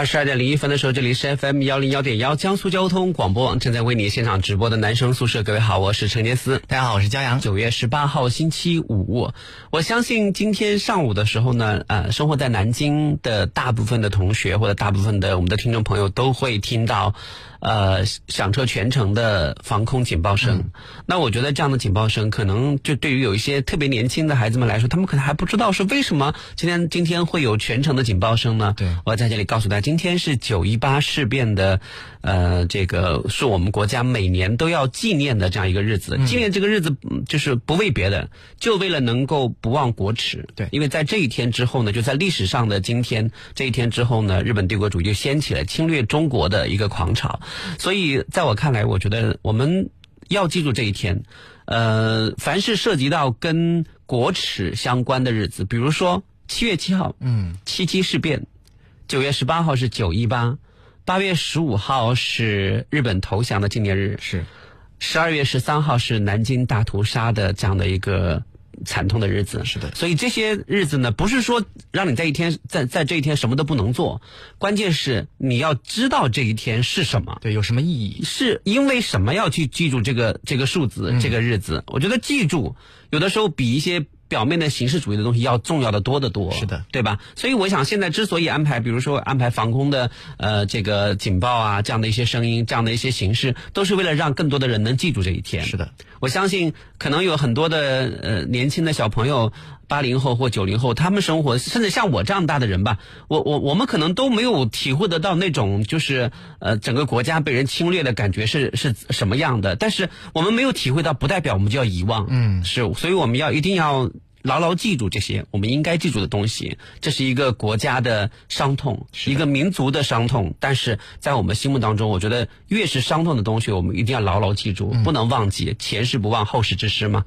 二十二点零一分的时候，这里是 FM 幺零幺点幺江苏交通广播网正在为你现场直播的男生宿舍。各位好，我是陈杰思，大家好，我是骄阳。九月十八号星期五，我相信今天上午的时候呢，呃，生活在南京的大部分的同学或者大部分的我们的听众朋友都会听到。呃，响彻全城的防空警报声。那我觉得这样的警报声，可能就对于有一些特别年轻的孩子们来说，他们可能还不知道是为什么今天今天会有全城的警报声呢？对，我在这里告诉大家，今天是九一八事变的，呃，这个是我们国家每年都要纪念的这样一个日子。纪念这个日子，就是不为别的，就为了能够不忘国耻。对，因为在这一天之后呢，就在历史上的今天这一天之后呢，日本帝国主义就掀起了侵略中国的一个狂潮。所以，在我看来，我觉得我们要记住这一天。呃，凡是涉及到跟国耻相关的日子，比如说七月七号，嗯，七七事变；九月十八号是九一八；八月十五号是日本投降的纪念日；是十二月十三号是南京大屠杀的这样的一个。惨痛的日子是的，所以这些日子呢，不是说让你在一天在在这一天什么都不能做，关键是你要知道这一天是什么，对，有什么意义？是因为什么要去记住这个这个数字这个日子？我觉得记住有的时候比一些。表面的形式主义的东西要重要的多得多，是的，对吧？所以我想现在之所以安排，比如说安排防空的呃这个警报啊这样的一些声音，这样的一些形式，都是为了让更多的人能记住这一天。是的，我相信可能有很多的呃年轻的小朋友，八零后或九零后，他们生活甚至像我这样大的人吧，我我我们可能都没有体会得到那种就是呃整个国家被人侵略的感觉是是什么样的。但是我们没有体会到，不代表我们就要遗忘。嗯，是，所以我们要一定要。牢牢记住这些我们应该记住的东西，这是一个国家的伤痛，一个民族的伤痛。但是在我们心目当中，我觉得越是伤痛的东西，我们一定要牢牢记住，不能忘记。前事不忘，后事之师嘛。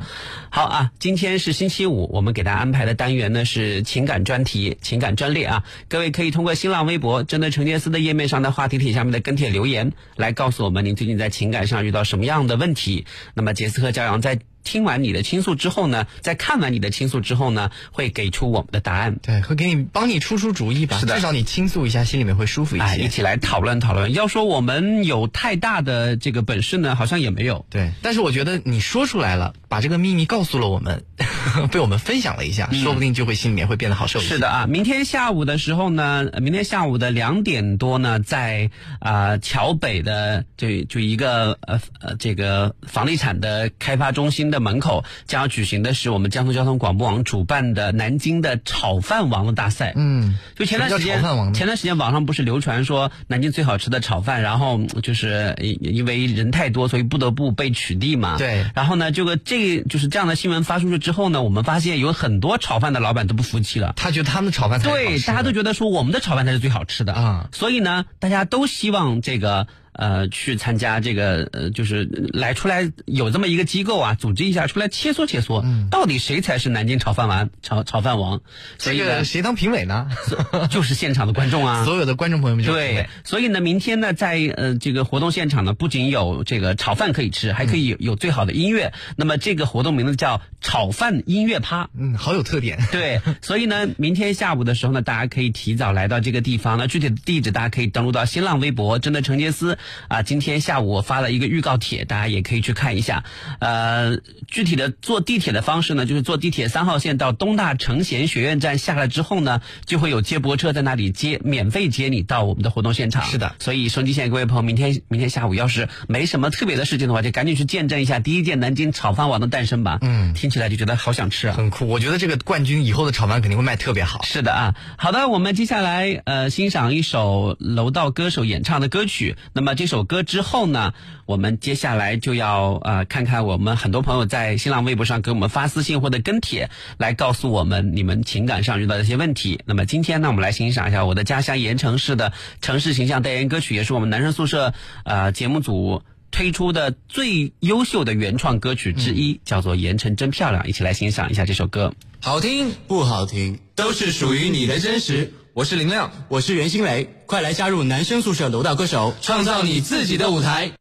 好啊，今天是星期五，我们给大家安排的单元呢是情感专题、情感专列啊。各位可以通过新浪微博针对陈杰斯的页面上的话题帖下面的跟帖留言，来告诉我们您最近在情感上遇到什么样的问题。那么杰斯和骄阳在。听完你的倾诉之后呢，在看完你的倾诉之后呢，会给出我们的答案。对，会给你帮你出出主意吧。是的，至少你倾诉一下，心里面会舒服一些。哎，一起来讨论讨论。要说我们有太大的这个本事呢，好像也没有。对，但是我觉得你说出来了，把这个秘密告诉了我们，被我们分享了一下，说不定就会心里面会变得好受一些。是的啊，明天下午的时候呢，明天下午的两点多呢，在啊桥北的就就一个呃呃这个房地产的开发中心的门口。将要举行的是我们江苏交通广播网主办的南京的炒饭王的大赛。嗯，就前段时间，前段时间网上不是流传说南京最好吃的炒饭，然后就是因为人太多，所以不得不被取缔嘛。对。然后呢，这个这就是这样的新闻发出去之后呢，我们发现有很多炒饭的老板都不服气了。他觉得他们的炒饭才对，大家都觉得说我们的炒饭才是最好吃的啊。所以呢，大家都希望这个。呃，去参加这个呃，就是来出来有这么一个机构啊，组织一下出来切磋切磋，到底谁才是南京炒饭王？炒炒饭王？这个谁当评委呢？就是现场的观众啊，所有的观众朋友们。对，所以呢，明天呢，在呃这个活动现场呢，不仅有这个炒饭可以吃，还可以有最好的音乐。那么这个活动名字叫炒饭音乐趴，嗯，好有特点。对，所以呢，明天下午的时候呢，大家可以提早来到这个地方。那具体的地址大家可以登录到新浪微博，真的陈杰斯。啊，今天下午我发了一个预告帖，大家也可以去看一下。呃，具体的坐地铁的方式呢，就是坐地铁三号线到东大成贤学院站下来之后呢，就会有接驳车在那里接，免费接你到我们的活动现场。是的，所以收机线各位朋友，明天明天下午要是没什么特别的事情的话，就赶紧去见证一下第一届南京炒饭王的诞生吧。嗯，听起来就觉得好想吃啊，很酷。我觉得这个冠军以后的炒饭肯定会卖特别好。是的啊，好的，我们接下来呃欣赏一首楼道歌手演唱的歌曲。那么这首歌之后呢，我们接下来就要呃看看我们很多朋友在新浪微博上给我们发私信或者跟帖，来告诉我们你们情感上遇到的一些问题。那么今天呢，我们来欣赏一下我的家乡盐城市的城市形象代言歌曲，也是我们男生宿舍呃节目组推出的最优秀的原创歌曲之一，叫做《盐城真漂亮》，一起来欣赏一下这首歌。好听不好听，都是属于你的真实。我是林亮，我是袁新磊，快来加入男生宿舍楼道歌手，创造你自己的舞台。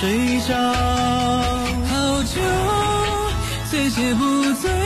睡着，好酒醉解不走。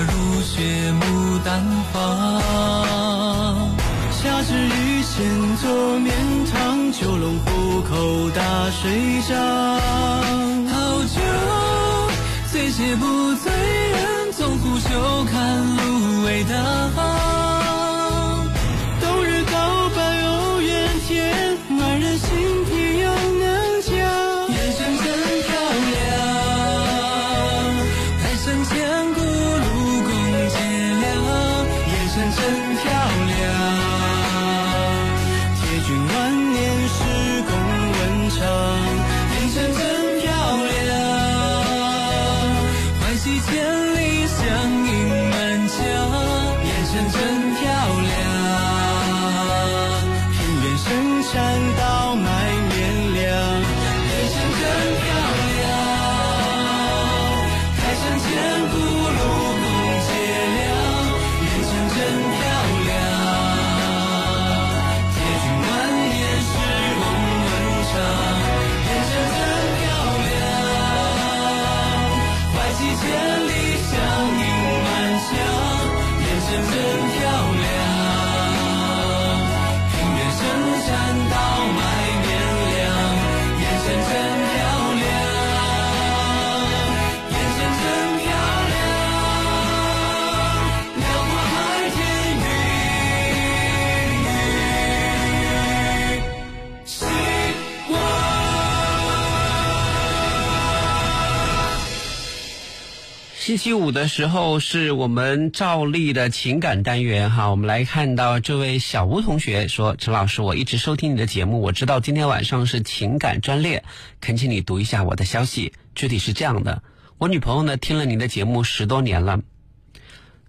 如雪牡丹花，夏至雨前坐绵糖，九龙壶口打水仗，好酒醉且不醉，人总苦。休看芦苇荡。星期五的时候是我们照例的情感单元哈，我们来看到这位小吴同学说：“陈老师，我一直收听你的节目，我知道今天晚上是情感专列，恳请你读一下我的消息。具体是这样的，我女朋友呢听了您的节目十多年了，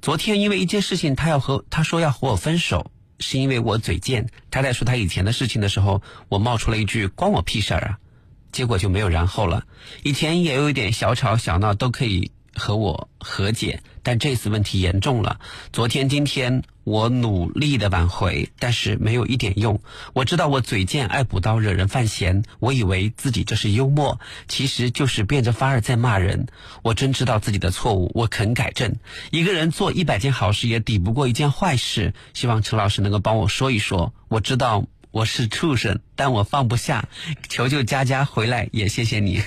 昨天因为一件事情，她要和她说要和我分手，是因为我嘴贱。她在说她以前的事情的时候，我冒出了一句关我屁事儿啊，结果就没有然后了。以前也有一点小吵小闹都可以。”和我和解，但这次问题严重了。昨天、今天我努力的挽回，但是没有一点用。我知道我嘴贱、爱补刀、惹人犯嫌，我以为自己这是幽默，其实就是变着法儿在骂人。我真知道自己的错误，我肯改正。一个人做一百件好事也抵不过一件坏事。希望陈老师能够帮我说一说。我知道我是畜生，但我放不下。求求佳佳回来，也谢谢你。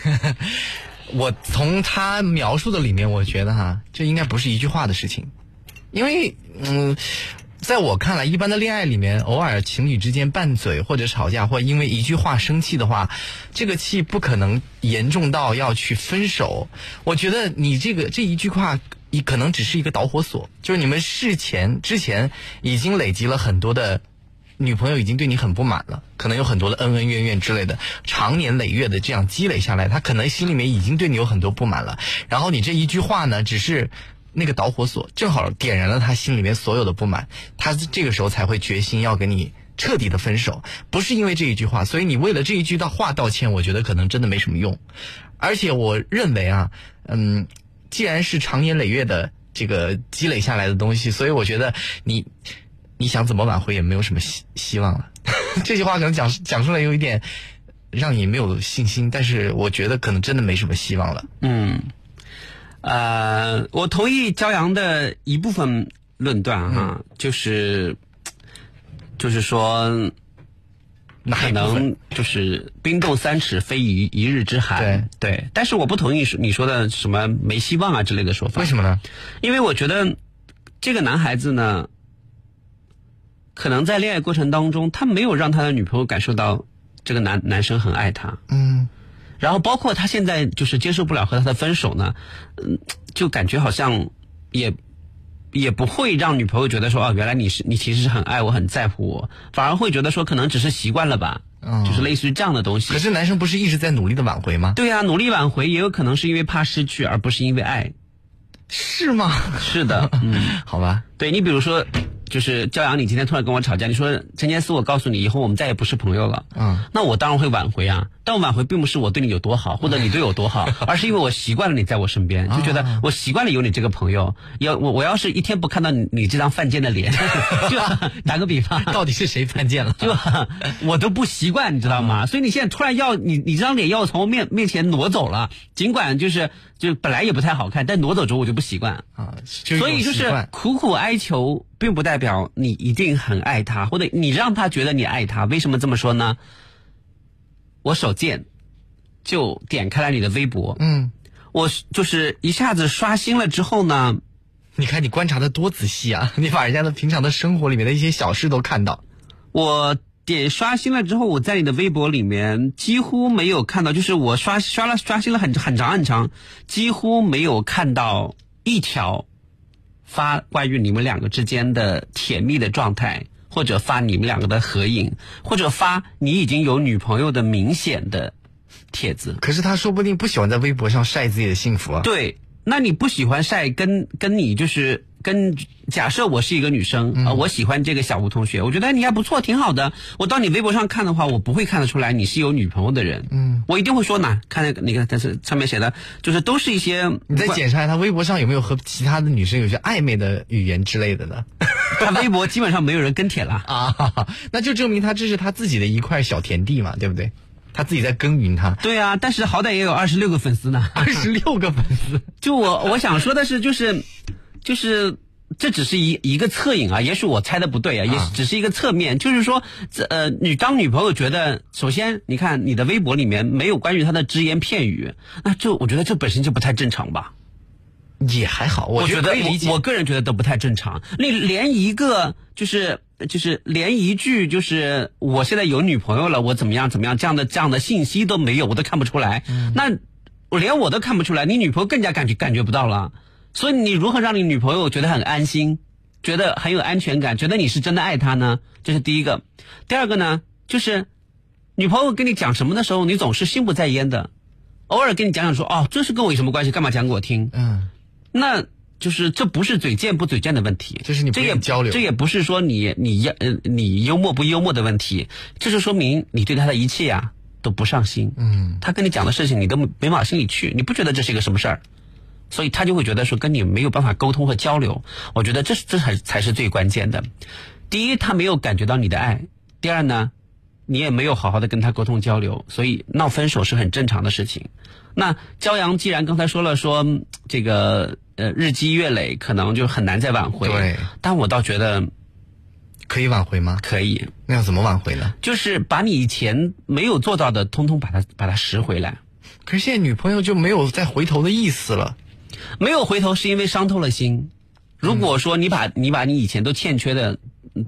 我从他描述的里面，我觉得哈，这应该不是一句话的事情，因为嗯，在我看来，一般的恋爱里面，偶尔情侣之间拌嘴或者吵架，或因为一句话生气的话，这个气不可能严重到要去分手。我觉得你这个这一句话，你可能只是一个导火索，就是你们事前之前已经累积了很多的。女朋友已经对你很不满了，可能有很多的恩恩怨怨之类的，长年累月的这样积累下来，她可能心里面已经对你有很多不满了。然后你这一句话呢，只是那个导火索，正好点燃了她心里面所有的不满，她这个时候才会决心要跟你彻底的分手。不是因为这一句话，所以你为了这一句的话道歉，我觉得可能真的没什么用。而且我认为啊，嗯，既然是长年累月的这个积累下来的东西，所以我觉得你。你想怎么挽回也没有什么希希望了。这句话可能讲讲出来有一点让你没有信心，但是我觉得可能真的没什么希望了。嗯，呃，我同意骄阳的一部分论断哈，就是就是说，可能就是冰冻三尺非一一日之寒。对对，但是我不同意你说的什么没希望啊之类的说法。为什么呢？因为我觉得这个男孩子呢。可能在恋爱过程当中，他没有让他的女朋友感受到这个男男生很爱他。嗯，然后包括他现在就是接受不了和他的分手呢，嗯，就感觉好像也也不会让女朋友觉得说哦，原来你是你其实是很爱我很在乎我，反而会觉得说可能只是习惯了吧，嗯就是类似于这样的东西。可是男生不是一直在努力的挽回吗？对呀，努力挽回也有可能是因为怕失去，而不是因为爱，是吗？是的，嗯，好吧，对你比如说。就是骄阳，你今天突然跟我吵架，你说陈杰思，我告诉你，以后我们再也不是朋友了。嗯，那我当然会挽回啊，但我挽回并不是我对你有多好，或者你对我多好，而是因为我习惯了你在我身边，就觉得我习惯了有你这个朋友。要我我要是一天不看到你你这张犯贱的脸，就打个比方，到底是谁犯贱了？就 我都不习惯，你知道吗？所以你现在突然要你你这张脸要从我面面前挪走了，尽管就是就本来也不太好看，但挪走之后我就不习惯啊。所以就是苦苦哀求。并不代表你一定很爱他，或者你让他觉得你爱他。为什么这么说呢？我手贱，就点开了你的微博。嗯，我就是一下子刷新了之后呢，你看你观察的多仔细啊！你把人家的平常的生活里面的一些小事都看到。我点刷新了之后，我在你的微博里面几乎没有看到，就是我刷刷了刷新了很很长很长，几乎没有看到一条。发关于你们两个之间的甜蜜的状态，或者发你们两个的合影，或者发你已经有女朋友的明显的帖子。可是他说不定不喜欢在微博上晒自己的幸福啊。对，那你不喜欢晒，跟跟你就是。跟假设我是一个女生啊，我喜欢这个小吴同学，我觉得你还不错，挺好的。我到你微博上看的话，我不会看得出来你是有女朋友的人。嗯，我一定会说呢，看那个，你看，但是上面写的，就是都是一些。你再检查一下他微博上有没有和其他的女生有些暧昧的语言之类的呢？他微博基本上没有人跟帖了 啊，那就证明他这是他自己的一块小田地嘛，对不对？他自己在耕耘他。对啊，但是好歹也有二十六个粉丝呢，二十六个粉丝。就我我想说的是，就是就是。这只是一一个侧影啊，也许我猜的不对啊，也只是一个侧面，就是说，这呃，你当女朋友觉得，首先你看你的微博里面没有关于他的只言片语，那就我觉得这本身就不太正常吧。也还好，我觉得我我个人觉得都不太正常。那连一个就是就是连一句就是我现在有女朋友了，我怎么样怎么样这样的这样的信息都没有，我都看不出来。那我连我都看不出来，你女朋友更加感觉感觉不到了。所以你如何让你女朋友觉得很安心，觉得很有安全感，觉得你是真的爱她呢？这是第一个。第二个呢，就是女朋友跟你讲什么的时候，你总是心不在焉的，偶尔跟你讲讲说哦，这是跟我有什么关系？干嘛讲给我听？嗯，那就是这不是嘴贱不嘴贱的问题，这是你不这也愿意交流这也不是说你你要呃你幽默不幽默的问题，这就说明你对他的一切呀、都不上心。嗯，他跟你讲的事情你都没往心里去，你不觉得这是一个什么事儿，所以他就会觉得说跟你没有办法沟通和交流。我觉得这是这才才是最关键的。第一，他没有感觉到你的爱；第二呢，你也没有好好的跟他沟通交流，所以闹分手是很正常的事情。那骄阳既然刚才说了说嗯这个呃日积月累，可能就很难再挽回。对，但我倒觉得可以挽回吗？可以，那要怎么挽回呢？就是把你以前没有做到的，通通把它把它拾回来。可是现在女朋友就没有再回头的意思了。没有回头是因为伤透了心。如果说你把你把你以前都欠缺的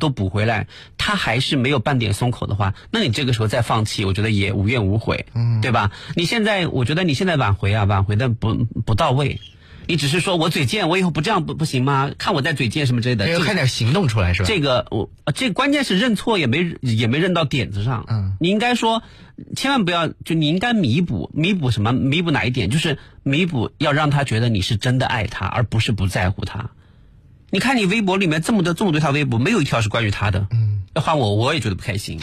都补回来，他还是没有半点松口的话，那你这个时候再放弃，我觉得也无怨无悔，嗯，对吧？你现在我觉得你现在挽回啊，挽回的不不到位，你只是说我嘴贱，我以后不这样不不行吗？看我在嘴贱什么之类的，要这个看点行动出来是吧？这个我呃这关键是认错也没也没认到点子上。嗯，你应该说，千万不要就你应该弥补弥补什么？弥补哪一点？就是弥补要让他觉得你是真的爱他，而不是不在乎他。你看你微博里面这么多这么多条微博，没有一条是关于他的。嗯，要换我我也觉得不开心，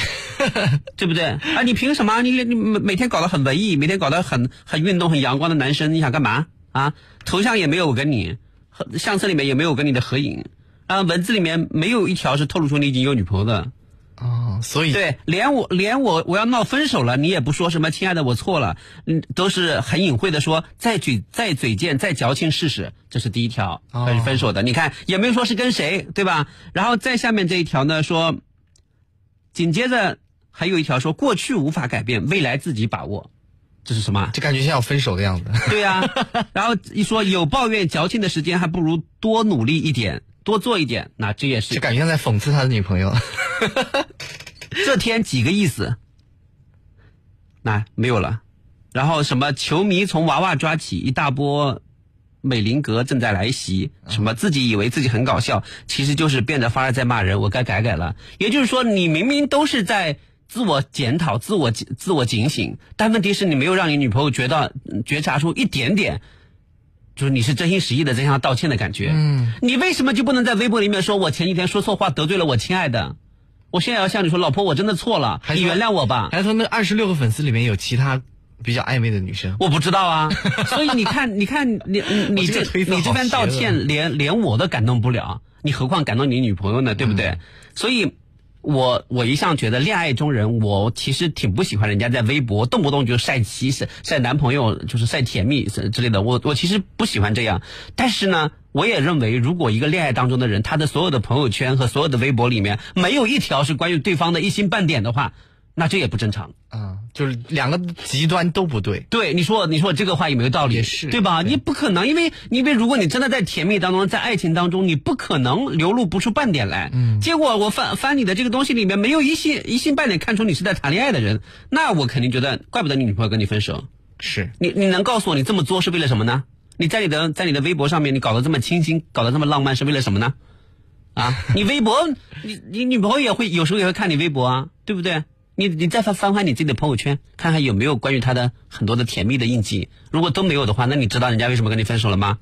对不对？啊，你凭什么？你你每每天搞得很文艺，每天搞得很很运动、很阳光的男生，你想干嘛啊？头像也没有我跟你，和相册里面也没有跟你的合影，啊，文字里面没有一条是透露出你已经有女朋友的。哦，所以对，连我连我我要闹分手了，你也不说什么亲爱的我错了，嗯，都是很隐晦的说再嘴再嘴贱再矫情试试，这是第一条，哦分分手的。你看也没有说是跟谁，对吧？然后再下面这一条呢说，紧接着还有一条说过去无法改变，未来自己把握，这是什么？就感觉像要分手的样子。对呀、然后一说有抱怨矫情的时间，还不如多努力一点，多做一点，那这也是就感觉像在讽刺他的女朋友。这天几个意思？那没有了。然后什么球迷从娃娃抓起，一大波美林格正在来袭。什么自己以为自己很搞笑，其实就是变着法儿在骂人。我该改改了。也就是说，你明明都是在自我检讨、自我自我警醒，但问题是你没有让你女朋友觉到觉察出一点点。就是你是真心实意的在向她道歉的感觉，嗯，你为什么就不能在微博里面说我前几天说错话得罪了我亲爱的？我现在要向你说，老婆，我真的错了，你原谅我吧。还说那二十六个粉丝里面有其他比较暧昧的女生。我不知道啊，所以你看，你看，你你这你这番道歉，连连我都感动不了，你何况感动你女朋友呢？对不对？所以。我我一向觉得恋爱中人，我其实挺不喜欢人家在微博动不动就晒妻晒晒男朋友，就是晒甜蜜之类的。我我其实不喜欢这样，但是呢，我也认为，如果一个恋爱当中的人，他的所有的朋友圈和所有的微博里面没有一条是关于对方的一星半点的话，那这也不正常。啊，就是两个极端都不对。对，你说你说这个话有没有道理？也是对吧？对你不可能，因为因为如果你真的在甜蜜当中，在爱情当中，你不可能流露不出半点来。嗯。结果我翻翻你的这个东西里面没有一星一星半点看出你是在谈恋爱的人，那我肯定觉得怪不得你女朋友跟你分手。是，你你能告诉我你这么做是为了什么呢？你在你的在你的微博上面你搞得这么清新，搞得这么浪漫是为了什么呢？啊，你微博你你女朋友也会有时候也会看你微博啊，对不对？你你再翻翻翻你自己的朋友圈，看看有没有关于他的很多的甜蜜的印记。如果都没有的话，那你知道人家为什么跟你分手了吗？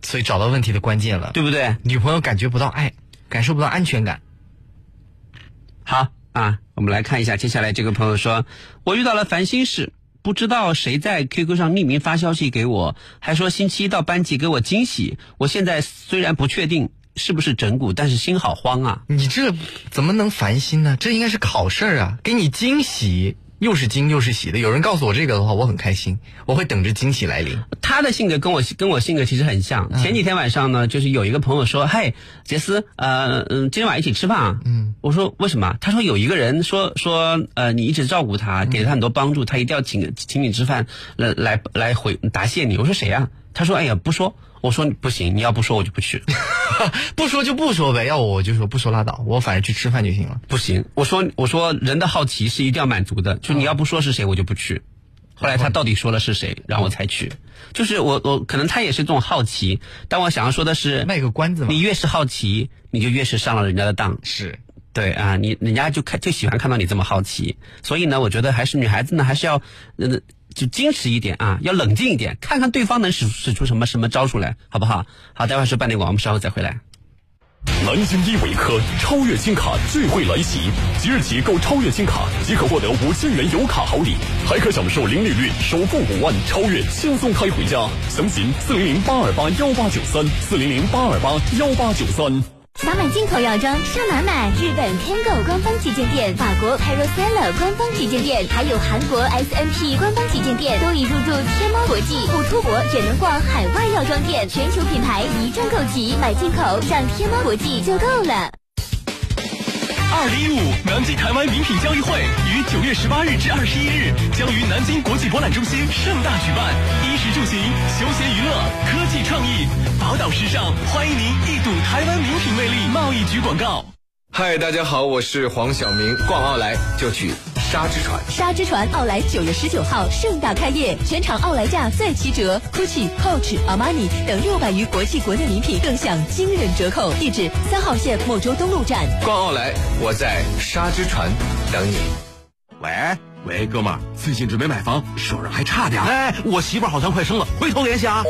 所以找到问题的关键了。对不对？女朋友感觉不到爱，感受不到安全感。好啊，我们来看一下接下来这个朋友说，我遇到了烦心事，不知道谁在 QQ 上匿名发消息给我，还说星期一到班级给我惊喜。我现在虽然不确定是不是整蛊，但是心好慌啊。你这怎么能烦心呢？这应该是好事儿啊，给你惊喜，又是惊又是喜的。有人告诉我这个的话，我很开心，我会等着惊喜来临。他的性格跟我跟我性格其实很像。前几天晚上呢，就是有一个朋友说：“嘿，杰斯，呃，嗯，今天晚上一起吃饭啊。”嗯，我说为什么？他说有一个人说说，呃，你一直照顾他，给了他很多帮助，他一定要请请你吃饭，来来来回答谢你。我说谁呀、他说：“哎呀，不说。”我说：“不行，你要不说我就不去。不说就不说呗，要我我就说不说拉倒，我反正去吃饭就行了。不行，我说我说人的好奇是一定要满足的，就你要不说是谁，我就不去。后来他到底说了是谁，然后我才去。就是我我可能他也是这种好奇，但我想要说的是，卖个关子嘛你越是好奇，你就越是上了人家的当。是对啊，你人家就看就喜欢看到你这么好奇，所以呢，我觉得还是女孩子呢，还是要呃就矜持一点啊，要冷静一点，看看对方能使使出什么什么招数来，好不好？好，待会儿是半点广，我们稍后再回来。南京依维柯超越金卡聚会来袭，即日起购超越金卡即可获得五千元油卡好礼，还可享受零利率首付五万，超越轻松开回家。详询四零零八二八幺八九三四零零八二八幺八九三。想买进口药妆，上哪买？日本 Kango 官方旗舰店，法国 Paracela 官方旗舰店，还有韩国 SNP 官方旗舰店，都已入驻天猫国际，不出国也能逛海外药妆店，全球品牌一站购齐，买进口上天猫国际就够了。二零一五南京台湾名品交易会于九月十八日至二十一日将于南京国际博览中心盛大举办，衣食住行、休闲娱乐、科技创意，宝岛时尚，欢迎您一睹台湾名品魅力。贸易局广告。嗨，大家好，我是黄晓明，逛奥莱就去沙之船。沙之船奥莱九月十九号盛大开业，全场奥莱价再七折，GUCCI、Coach、Armani 等六百余国际国内礼品更享惊人折扣。地址：三号线莫州东路站。逛奥莱，我在沙之船等你。喂喂，哥们儿，最近准备买房，手上还差点。哎，我媳妇儿好像快生了，回头联系啊。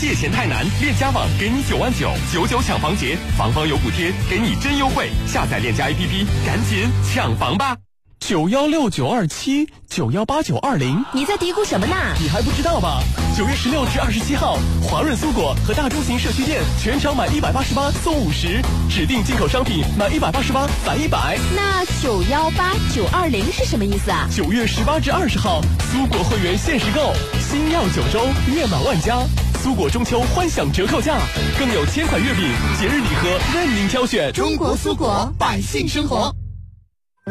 借钱太难，链家网给你九万九，九九抢房节，房房有补贴，给你真优惠。下载链家 APP，赶紧抢房吧！九幺六九二七九幺八九二零，你在嘀咕什么呢？你还不知道吧？九月十六至二十七号，华润苏果和大中型社区店全场买一百八十八送五十，指定进口商品满一百八十八返一百。那九幺八九二零是什么意思啊？九月十八至二十号，苏果会员限时购，星耀九州，月满万家。苏果中秋欢享折扣价，更有千款月饼、节日礼盒任您挑选。中国苏果，百姓生活。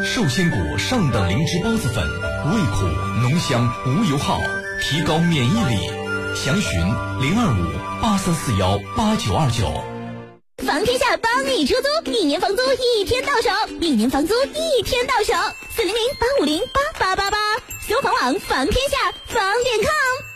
寿仙谷上等灵芝孢子粉，味苦浓香无油耗，提高免疫力。详询零二五八三四幺八九二九。房天下帮你出租，一年房租一天到手，一年房租一天到手。四零零八五零八八八八，搜房网房天下房点 com。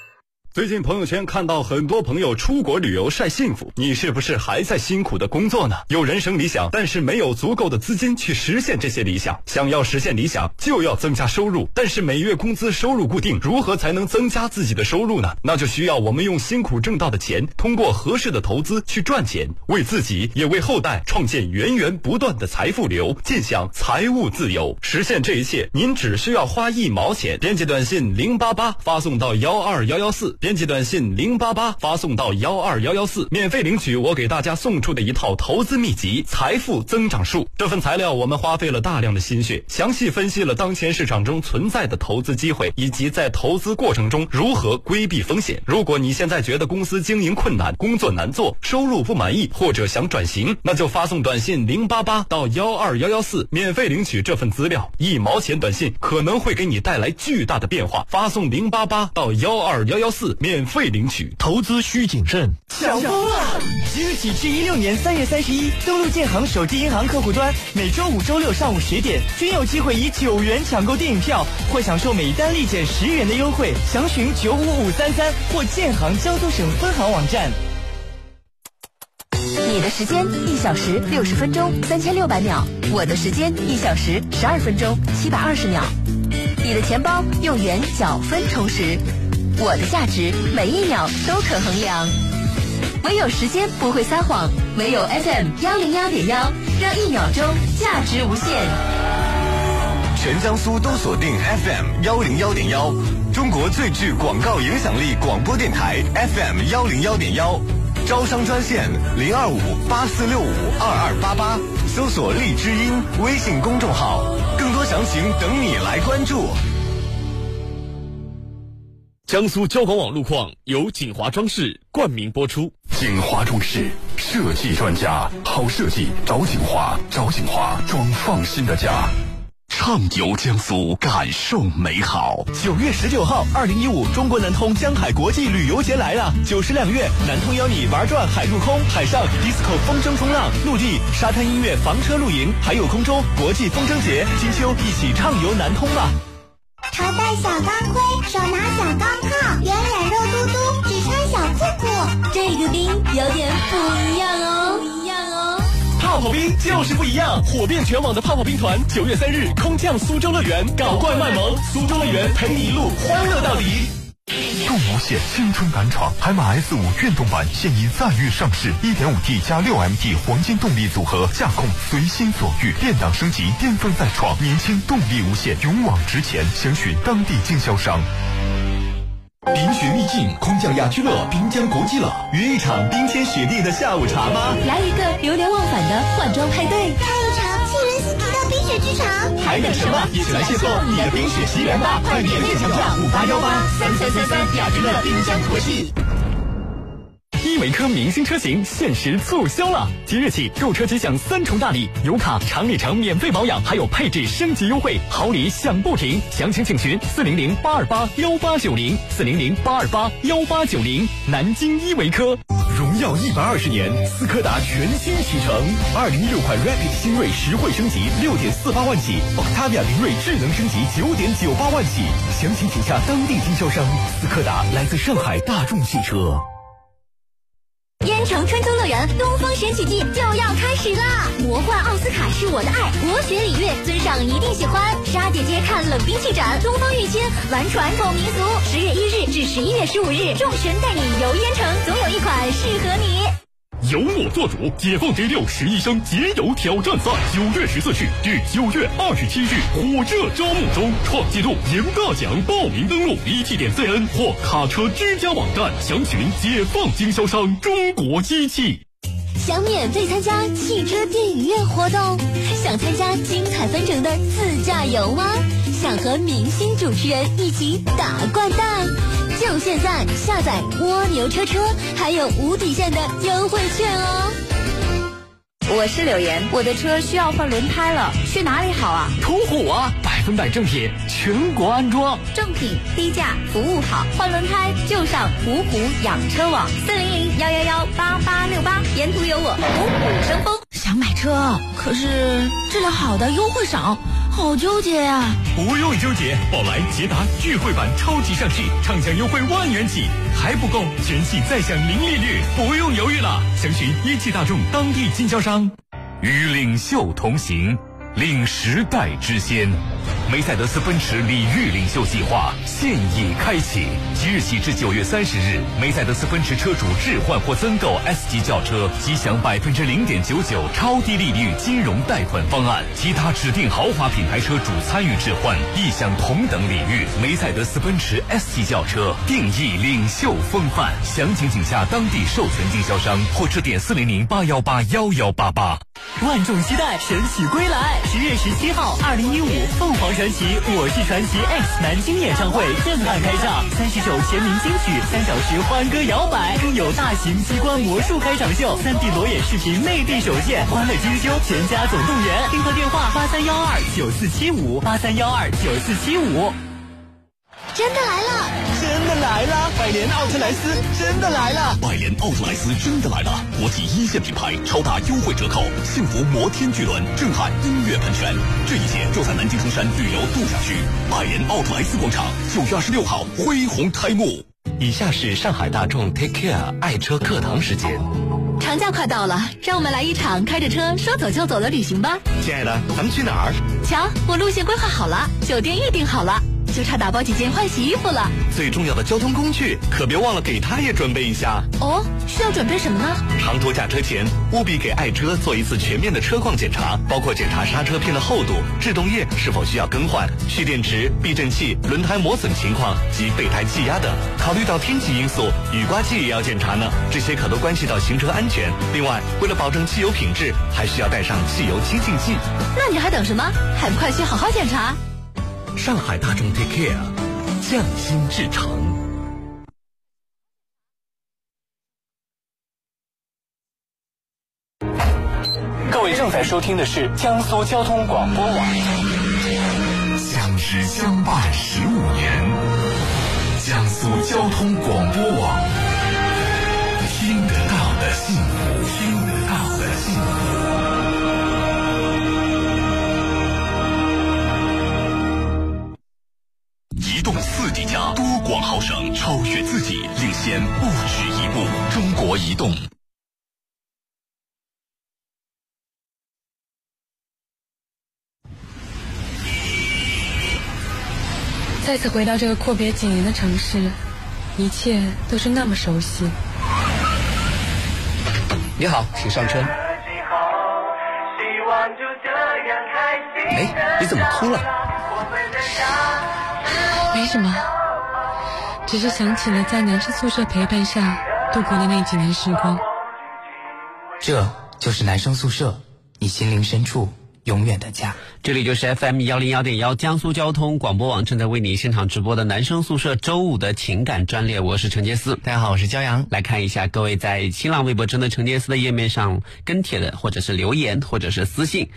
最近朋友圈看到很多朋友出国旅游晒幸福，你是不是还在辛苦的工作呢？有人生理想，但是没有足够的资金去实现这些理想。想要实现理想，就要增加收入，但是每月工资收入固定，如何才能增加自己的收入呢？那就需要我们用辛苦挣到的钱，通过合适的投资去赚钱，为自己也为后代创建源源不断的财富流，尽享财务自由。实现这一切，您只需要花一毛钱，编辑短信零八八发送到幺二幺幺四。编辑短信零八八发送到幺二幺幺四，免费领取我给大家送出的一套投资秘籍《财富增长术》。这份材料我们花费了大量的心血，详细分析了当前市场中存在的投资机会，以及在投资过程中如何规避风险。如果你现在觉得公司经营困难、工作难做、收入不满意，或者想转型，那就发送短信零八八到幺二幺幺四，免费领取这份资料。一毛钱短信可能会给你带来巨大的变化。发送零八八到幺二幺幺四。免费领取，投资需谨慎。抢疯了！即日起至一六年三月三十一，登录建行手机银行客户端，每周五、周六上午十点，均有机会以九元抢购电影票，或享受每单立减十元的优惠。详询九五五三三或建行江苏省分行网站。你的时间一小时六十分钟三千六百秒，我的时间一小时十二分钟七百二十秒。你的钱包用元角分充实。我的价值每一秒都可衡量，唯有时间不会撒谎，唯有 FM 幺零幺点幺，让一秒钟价值无限。全江苏都锁定 FM 幺零幺点幺，中国最具广告影响力广播电台 FM 幺零幺点幺，招商专线零二五八四六五二二八八，搜索荔枝音微信公众号，更多详情等你来关注。江苏交广网路况由锦华装饰冠名播出。锦华装饰设计专家，好设计找锦华，找锦华装放心的家。畅游江苏，感受美好。九月十九号，二零一五中国南通江海国际旅游节来了，九十两月，南通邀你玩转海陆空，海上 disco 风筝冲浪，陆地沙滩音乐房车露营，还有空中国际风筝节。金秋一起畅游南通吧。头戴小钢盔，手拿小钢炮，圆脸肉嘟嘟，只穿小裤裤。这个冰有点不一样哦，不一样哦。泡泡冰就是不一样，火遍全网的泡泡兵团，九月三日空降苏州乐园，搞怪卖萌，苏州乐园陪你一路欢乐到底。动无限青春敢闯，海马 S 五运动版现已载誉上市，1.5T 加 6MT 黄金动力组合，驾控随心所欲，变档升级，巅峰再创，年轻动力无限，勇往直前。详询当地经销商。冰雪秘境，空降亚居乐滨江国际了，约一场冰天雪地的下午茶吧。来一个流连忘返的换装派对，剧场。还等什么？一起来邂逅你的冰雪奇缘吧！快免费抢票，五八幺八三三三三，雅居乐滨江国际。依维柯明星车型限时促销了，即日起购车即享三重大礼，油卡、长里程免费保养，还有配置升级优惠，好礼享不停。详情请询四零零八二八幺八九零四零零八二八幺八九零。南京依维柯。荣耀一百二十年，斯柯达全新启程，二零一六款 Rapid 新锐实惠升级六点四八万起，Octavia 凌锐智能升级九点九八万起，详情请洽当地经销商。斯柯达来自上海大众汽车。城春秋乐园东方神曲季就要开始啦！魔幻奥斯卡是我的爱，国学礼乐尊上一定喜欢。莎姐姐看冷兵器展，东方御亲玩传统民俗。十月一日至十一月十五日，众神带你游燕城，总有一款适合你。由我做主，解放 J 六十一升节油挑战赛，九月十四日至九月二十七日火热招募中，创纪录赢大奖！报名登录一 t 点 cn 或卡车之家网站，详询解放经销商中国机器。想免费参加汽车电影院活动？想参加精彩纷呈的自驾游吗？想和明星主持人一起打掼蛋？就现在下载蜗牛车车，还有无底线的优惠券哦！我是柳岩，我的车需要换轮胎了，去哪里好啊？途虎啊，百分百正品，全国安装，正品低价，服务好，换轮胎就上途虎养车网，四零零幺幺幺八八六八，沿途有我，虎虎生风。想买车，可是质量好的优惠少，好纠结呀、不用纠结，宝来捷达聚会版超级上市，畅享优惠万元起，还不够，全系再享零利率，不用犹豫了，详询一汽大众当地经销商。与领袖同行，领时代之先。梅赛德斯奔驰礼遇领袖计划现已开启，即日起至九月三十日，梅赛德斯奔驰车主置换或增购 S 级轿车，即享百分之零点九九超低利率金融贷款方案；其他指定豪华品牌车主参与置换，亦享同等礼遇。梅赛德斯奔驰 S 级轿车定义领袖风范，详情请下当地授权经销商或致电四零零八幺八幺幺八八。万众期待神曲归来，十月十七号，二零一五凤凰传奇《我是传奇 X 南京演唱会震撼开唱，三十首全民金曲，三小时欢歌摇摆，更有大型机关魔术开场秀，三 D 裸眼视频内地首现，欢乐精修，全家总动员。订购电话八三幺二九四七五八三幺二九四七五。真的来了！真的来了！百联奥特莱斯真的来了！百联奥特莱斯真的来了！国际一线品牌超大优惠折扣，幸福摩天巨轮震撼音乐喷泉，这一切就在南京中山旅游度假区百联奥特莱斯广场，九月二十六号恢宏开幕。以下是上海大众 Take Care 爱车课堂时间。长假快到了，让我们来一场开着车说走就走的旅行吧！亲爱的，咱们去哪儿？瞧，我路线规划好了，酒店预订好了，就差打包几件换洗衣服了。最重要的交通工具，可别忘了给他也准备一下。哦，需要准备什么呢？长途驾车前，务必给爱车做一次全面的车况检查，包括检查刹车片的厚度、制动液是否需要更换、蓄电池、避震器、轮胎磨损情况及备胎气压等。考虑到天气因素，雨刮器也要检查呢，这些可都关系到行车安全。另外，为了保证汽油品质，还需要带上汽油清净剂。那你还等什么？还不快去好好检查！上海大众 Take Care，匠心制成。各位正在收听的是江苏交通广播网。相识相伴十五年，江苏交通广播网，先不止一步。中国移动。再次回到这个阔别几年的城市，一切都是那么熟悉。你好，请上车。哎，你怎么哭了？没什么，只是想起了在男生宿舍陪伴下度过的那几年时光。这就是男生宿舍，你心灵深处永远的家。这里就是 FM 幺零幺点幺江苏交通广播网正在为你现场直播的男生宿舍周五的情感专列，我是陈杰思。大家好，我是骄阳。来看一下各位在新浪微博中的陈杰思的页面上跟帖的，或者是留言，或者是私信。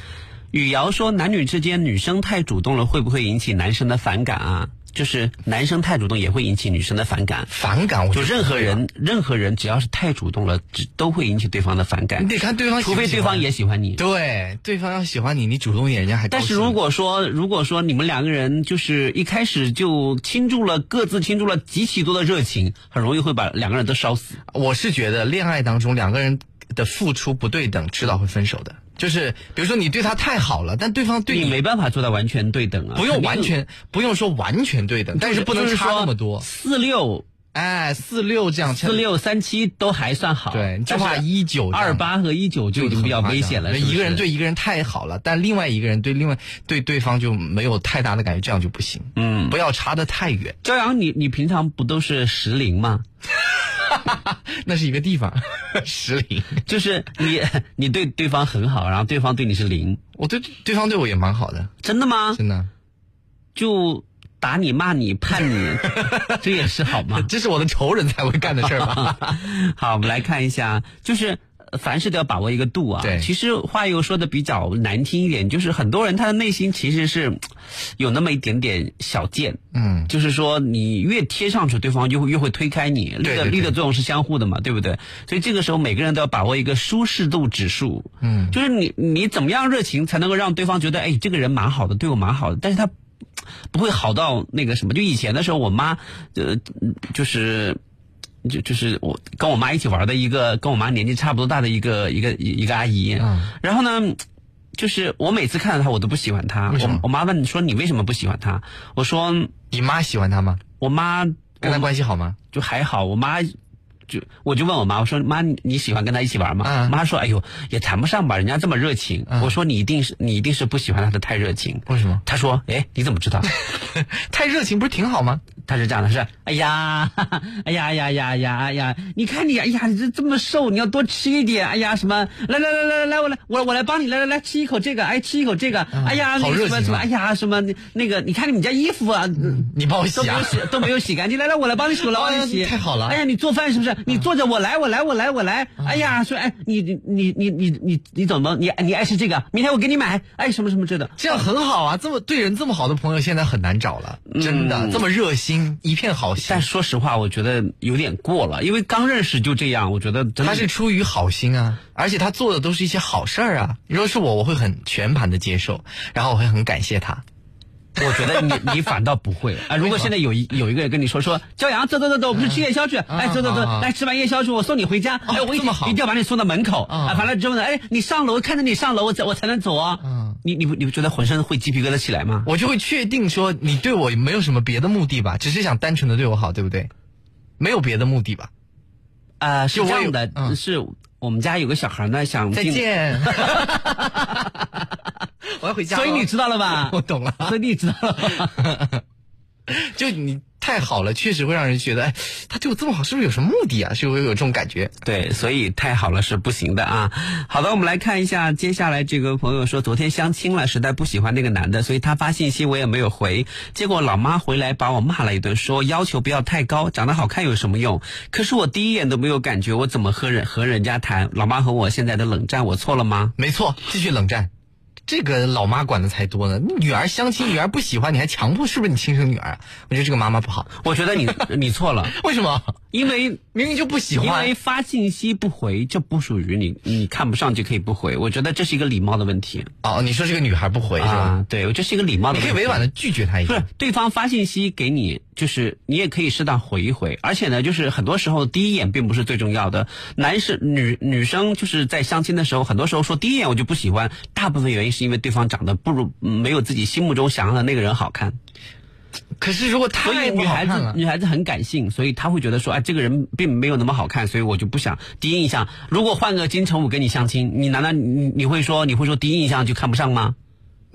雨瑶说：“男女之间，女生太主动了，会不会引起男生的反感啊？就是男生太主动也会引起女生的反感。反感，就任何人，任何人只要是太主动了，只都会引起对方的反感。你得看对方，除非对方也喜欢你。对，对方要喜欢你，你主动一点，人家还。但是如果说，如果说你们两个人就是一开始就倾注了各自倾注了极其多的热情，很容易会把两个人都烧死。我是觉得恋爱当中两个人的付出不对等，迟早会分手的。”就是比如说你对他太好了，但对方对你没办法做到完全对等啊。不用完全，不用说完全对等，但是不能差那么多。四六，哎，四六这样，四六三七都还算好。对，就怕一九二八和一九就已经比较危险了。一个人对一个人太好了，但另外一个人对另外对对方就没有太大的感觉，这样就不行。嗯，不要差的太远。朝阳，你你平常不都是十零吗？那是一个地方，十零就是你，你对对方很好，然后对方对你是零。我对对方对我也蛮好的，真的吗？真的，就打你、骂你、判你，这也是好吗？这是我的仇人才会干的事儿吧？好，我们来看一下，就是。凡事都要把握一个度啊。对，其实话又说的比较难听一点，就是很多人他的内心其实是有那么一点点小贱。嗯，就是说你越贴上去，对方就会越会推开你。力的力的作用是相互的嘛，对不对？所以这个时候每个人都要把握一个舒适度指数。嗯，就是你你怎么样热情才能够让对方觉得哎这个人蛮好的，对我蛮好的，但是他 不会好到那个什么。就以前的时候，我妈呃就是。就就是我跟我妈一起玩的一个跟我妈年纪差不多大的一个一个一个阿姨，然后呢，就是我每次看到她我都不喜欢她。我我妈问说你为什么不喜欢她？我说你妈喜欢她吗？我妈跟她关系好吗？就还好。我妈就我就问我妈我说妈你喜欢跟他一起玩吗？妈说哎呦也谈不上吧，人家这么热情。我说你一定是你一定是不喜欢他的太热情。为什么？她说哎你怎么知道？太热情不是挺好吗？他是这样的，是，哎呀，哎呀呀呀呀哎呀，你看你，哎呀，你这这么瘦，你要多吃一点，哎呀，什么，来来来来来来，我来，我我来帮你，来来来，吃一口这个，哎，吃一口这个，哎呀，那什么什么，哎呀，什么那个，你看你们家衣服啊，你帮我洗啊，都没有洗，都没有洗干净，来来，我来帮你数了，帮你洗，太好了，哎呀，你做饭是不是？你坐着，我来，我来，我来，我来，哎呀，说，哎，你你你你你你你怎么，你你爱吃这个，明天我给你买，哎，什么什么之类的，这样很好啊，这么对人这么好的朋友，现在很难找了，真的，这么热心，一片好心。但说实话，我觉得有点过了，因为刚认识就这样，我觉得他是出于好心啊，而且他做的都是一些好事儿啊。如果是我，我会很全盘的接受，然后我会很感谢他。我觉得你你反倒不会啊！如果现在有一有一个人跟你说说，骄阳走走走走，我们去吃夜宵去，哎走走走，来吃完夜宵去，我送你回家，哎我一定一定要把你送到门口啊！完了之后呢，哎你上楼看着你上楼，我才我才能走啊！你你不你不觉得浑身会鸡皮疙瘩起来吗？我就会确定说你对我没有什么别的目的吧，只是想单纯的对我好，对不对？没有别的目的吧？啊，是这样的，是我们家有个小孩呢，想再见。我要回家，所以你知道了吧？我懂了，所以你知道了。就你太好了，确实会让人觉得，哎，他对我这么好，是不是有什么目的啊？是不是有这种感觉？对，所以太好了是不行的啊。好的，我们来看一下，接下来这个朋友说，昨天相亲了，实在不喜欢那个男的，所以他发信息我也没有回。结果老妈回来把我骂了一顿，说要求不要太高，长得好看有什么用？可是我第一眼都没有感觉，我怎么和人和人家谈？老妈和我现在的冷战，我错了吗？没错，继续冷战。这个老妈管的才多呢，女儿相亲，女儿不喜欢你还强迫，是不是你亲生女儿？我觉得这个妈妈不好。我觉得你你错了，为什么？因为明明就不喜欢。因为发信息不回，这不属于你，你看不上就可以不回。我觉得这是一个礼貌的问题。哦，你说这个女孩不回是吧？对，这是一个礼貌的。你可以委婉的拒绝她一下。不是，对方发信息给你，就是你也可以适当回一回，而且呢，就是很多时候第一眼并不是最重要的。男士女女生就是在相亲的时候，很多时候说第一眼我就不喜欢，大部分原因是因为对方长得不如没有自己心目中想要的那个人好看。可是如果太不女孩子女孩子很感性，所以她会觉得说，哎，这个人并没有那么好看，所以我就不想第一印象。如果换个金城武跟你相亲，你难道你你会说你会说第一印象就看不上吗？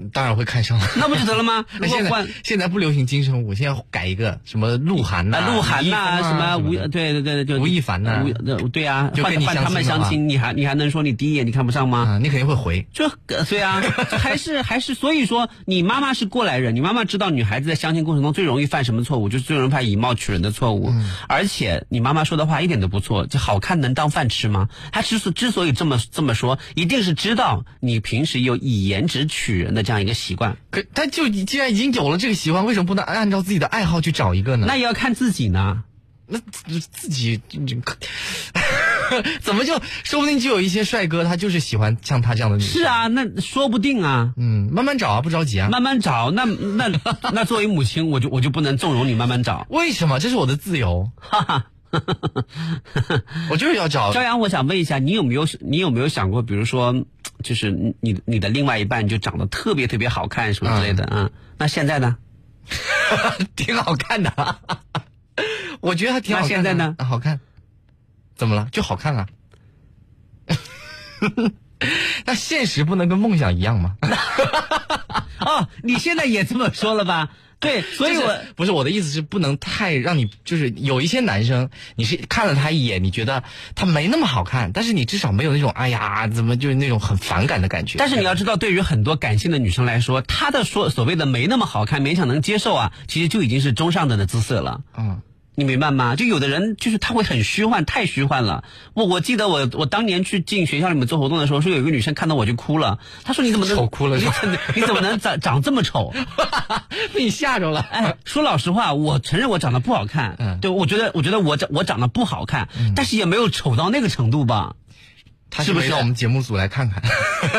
当然会看上了。那不就得了吗？如 那现果换在现在不流行金城武，现在改一个什么鹿晗呐、啊，鹿晗呐、呐、什么吴，对对对对，吴亦凡呐对啊，就跟你换换他们相亲你还你还能说你第一眼你看不上吗？啊，你肯定会回。这呃对啊，还是还是，所以说你妈妈是过来人，你妈妈知道女孩子在相亲过程中最容易犯什么错误，就是最容易犯以貌取人的错误。嗯而且你妈妈说的话一点都不错，这好看能当饭吃吗？她之所之所以这么这么说，一定是知道你平时有以颜值取人的这样一个习惯。可他就既然已经有了这个习惯，为什么不能按照自己的爱好去找一个呢？那也要看自己呢。那自自己这个 怎么就说不定就有一些帅哥，他就是喜欢像他这样的女生。是啊，那说不定啊。嗯，慢慢找啊，不着急啊。慢慢找，那那那作为母亲，我就我就不能纵容你慢慢找。为什么？这是我的自由。哈哈。我就是要找朝阳，我想问一下，你有没有你有没有想过，比如说，就是你你的另外一半就长得特别特别好看什么之类的啊、嗯？那现在呢？挺好看的，我觉得还挺好看。那现在呢？好看，怎么了？就好看啊。那现实不能跟梦想一样吗？哦，你现在也这么说了吧？对，所以我不是我的意思是不能太让你就是有一些男生，你是看了他一眼，你觉得他没那么好看，但是你至少没有那种哎呀怎么就是那种很反感的感觉。但是你要知道，对于很多感性的女生来说，她的说所谓的没那么好看，勉强能接受啊，其实就已经是中上等的姿色了。嗯。你明白吗？就有的人就是他会很虚幻，太虚幻了。我我记得我我当年去进学校里面做活动的时候，说有一个女生看到我就哭了。她说你怎么能丑哭了？你怎么你怎么能长 长这么丑？被你吓着了。哎，说老实话，我承认我长得不好看。嗯，对，我觉得我觉得我长我长得不好看，嗯、但是也没有丑到那个程度吧。他是不是让我们节目组来看看？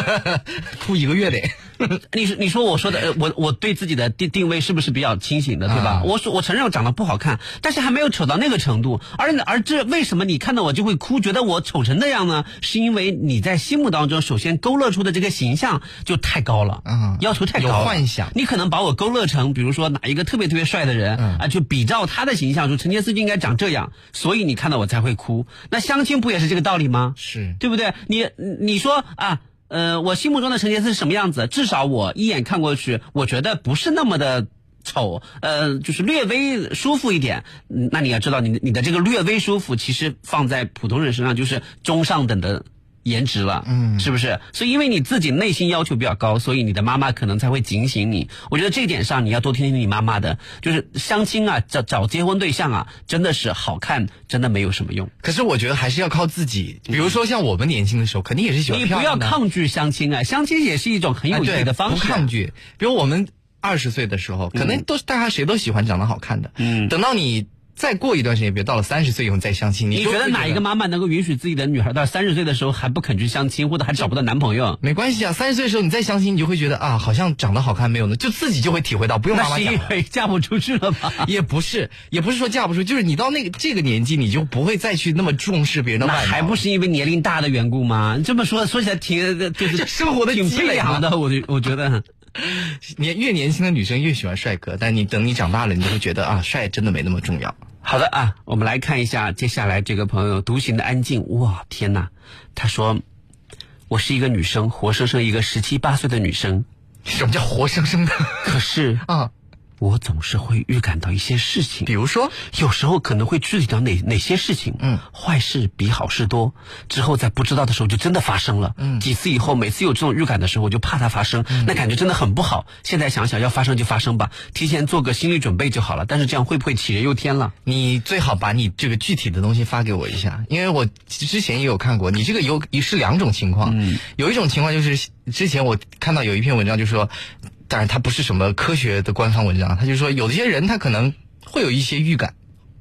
哭一个月得。你说你说我说的，我我对自己的定定位是不是比较清醒的，对吧？啊、我说我承认我长得不好看，但是还没有丑到那个程度。而而这为什么你看到我就会哭，觉得我丑成那样呢？是因为你在心目当中首先勾勒出的这个形象就太高了，啊，要求太高了。有幻想，你可能把我勾勒成，比如说哪一个特别特别帅的人、嗯、啊，就比照他的形象，说陈杰斯就应该长这样，所以你看到我才会哭。那相亲不也是这个道理吗？是对不对？你你说啊。呃，我心目中的陈杰斯是什么样子？至少我一眼看过去，我觉得不是那么的丑，呃，就是略微舒服一点。那你要知道，你你的这个略微舒服，其实放在普通人身上就是中上等的颜值了，嗯，是不是？所以因为你自己内心要求比较高，所以你的妈妈可能才会警醒你。我觉得这一点上你要多听听你妈妈的，就是相亲啊，找找结婚对象啊，真的是好看，真的没有什么用。可是我觉得还是要靠自己。比如说像我们年轻的时候，肯定也是喜欢你不要抗拒相亲啊，相亲也是一种很有趣的方式。不抗拒。比如我们二十岁的时候，可能都是大家谁都喜欢长得好看的。嗯，等到你。再过一段时间，比如到了三十岁以后再相亲，你觉得哪一个妈妈能够允许自己的女孩到三十岁的时候还不肯去相亲，或者还找不到男朋友？没关系啊，三十岁的时候你再相亲，你就会觉得啊，好像长得好看没有呢，就自己就会体会到，不用妈妈讲。那是因为 嫁不出去了吧？也不是，也不是说嫁不出，就是你到那个这个年纪，你就不会再去那么重视别人的外貌。那还不是因为年龄大的缘故吗？这么说说起来挺就是生活的挺悲凉的，我我觉得。年越年轻的女生越喜欢帅哥，但你等你长大了，你就会觉得啊，帅真的没那么重要。好的啊，我们来看一下接下来这个朋友独行的安静。哇，天哪！他说：“我是一个女生，活生生一个十七八岁的女生。什么叫活生生的？可是 啊。”我总是会预感到一些事情，比如说，有时候可能会具体到哪哪些事情，嗯，坏事比好事多，之后在不知道的时候就真的发生了，嗯，几次以后，每次有这种预感的时候，我就怕它发生，嗯、那感觉真的很不好。现在想想，要发生就发生吧，提前做个心理准备就好了。但是这样会不会杞人忧天了？你最好把你这个具体的东西发给我一下，因为我之前也有看过，你这个有也是两种情况，嗯，有一种情况就是之前我看到有一篇文章就说。当然，它不是什么科学的官方文章，他就说有些人他可能会有一些预感，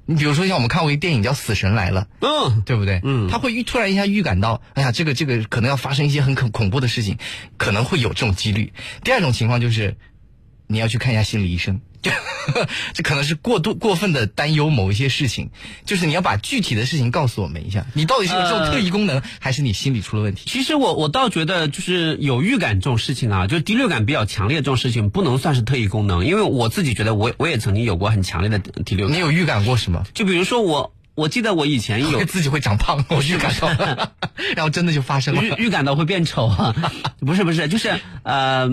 你比如说像我们看过一个电影叫《死神来了》，嗯，对不对？嗯，他会预突然一下预感到，哎呀，这个这个可能要发生一些很恐恐怖的事情，可能会有这种几率。第二种情况就是，你要去看一下心理医生。就 这可能是过度过分的担忧某一些事情。就是你要把具体的事情告诉我们一下，你到底是有这种特异功能，还是你心理出了问题？其实我我倒觉得，就是有预感这种事情啊，就是第六感比较强烈这种事情，不能算是特异功能，因为我自己觉得我我也曾经有过很强烈的第六感。你有预感过什么？就比如说我。我记得我以前有 自己会长胖，我预感到，然后真的就发生了。预预感到会变丑啊？不是不是，就是呃，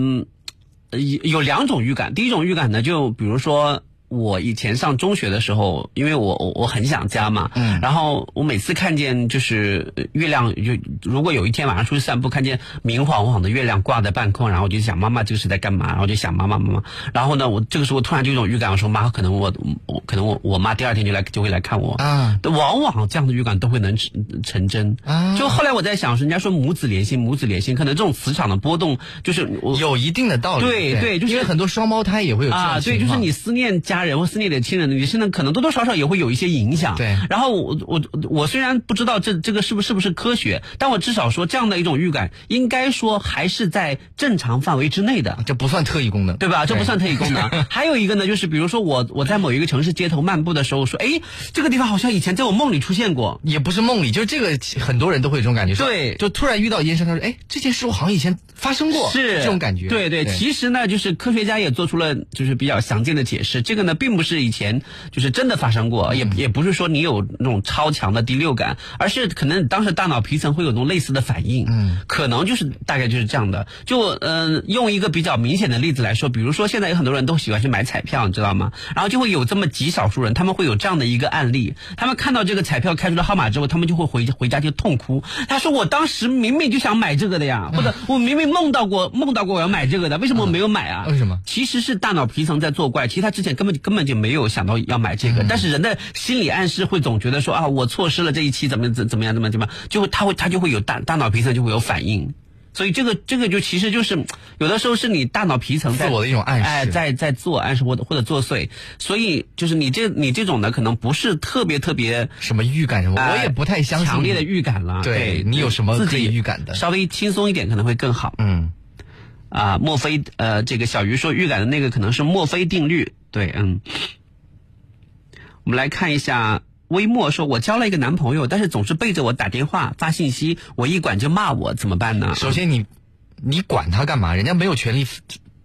有有两种预感。第一种预感呢，就比如说。我以前上中学的时候，因为我我我很想家嘛，嗯，然后我每次看见就是月亮，就如果有一天晚上出去散步，看见明晃晃的月亮挂在半空，然后我就想妈妈这个是在干嘛？然后就想妈妈妈妈，然后呢，我这个时候突然就有种预感，我说妈，可能我我可能我我妈第二天就来就会来看我啊，往往这样的预感都会能成成真啊。就后来我在想，人家说母子连心，母子连心，可能这种磁场的波动就是有一定的道理，对对，就是因为很多双胞胎也会有啊，对，就是你思念家。家人或思念的亲人，你现在可能多多少少也会有一些影响。对。然后我我我虽然不知道这这个是不是不是科学，但我至少说这样的一种预感，应该说还是在正常范围之内的。这不算特异功能，对吧？这不算特异功能。还有一个呢，就是比如说我我在某一个城市街头漫步的时候，说哎，这个地方好像以前在我梦里出现过。也不是梦里，就是这个很多人都会有这种感觉。对。就突然遇到一件事，他说哎，这件事我好像以前发生过。是。这种感觉。对对。其实呢，就是科学家也做出了就是比较详尽的解释。这个呢，并不是以前。就是真的发生过，也也不是说你有那种超强的第六感，而是可能当时大脑皮层会有那种类似的反应，嗯，可能就是大概就是这样的。就嗯，用一个比较明显的例子来说，比如说现在有很多人都喜欢去买彩票，你知道吗？然后就会有这么极少数人，他们会有这样的一个案例，他们看到这个彩票开出的号码之后，他们就会回回家就痛哭。他说：“我当时明明就想买这个的呀，或者我明明梦到过梦到过我要买这个的，为什么我没有买啊？为什么？其实是大脑皮层在作怪，其实他之前根本根本就没有想。”到要买这个，但是人的心理暗示会总觉得说啊，我错失了这一期怎么怎怎么样怎么怎么，就会他会他就会有大大脑皮层就会有反应，所以这个这个就其实就是有的时候是你大脑皮层自我的一种暗示，哎，在在自我暗示或者或者作祟，所以就是你这你这种呢，可能不是特别特别什么预感什么，我也不太相信强烈的预感了。对你有什么自己预感的，稍微轻松一点可能会更好。嗯，啊，墨菲呃，这个小鱼说预感的那个可能是墨菲定律。对，嗯。我们来看一下，微墨说：“我交了一个男朋友，但是总是背着我打电话发信息，我一管就骂我，怎么办呢？”首先，你你管他干嘛？人家没有权利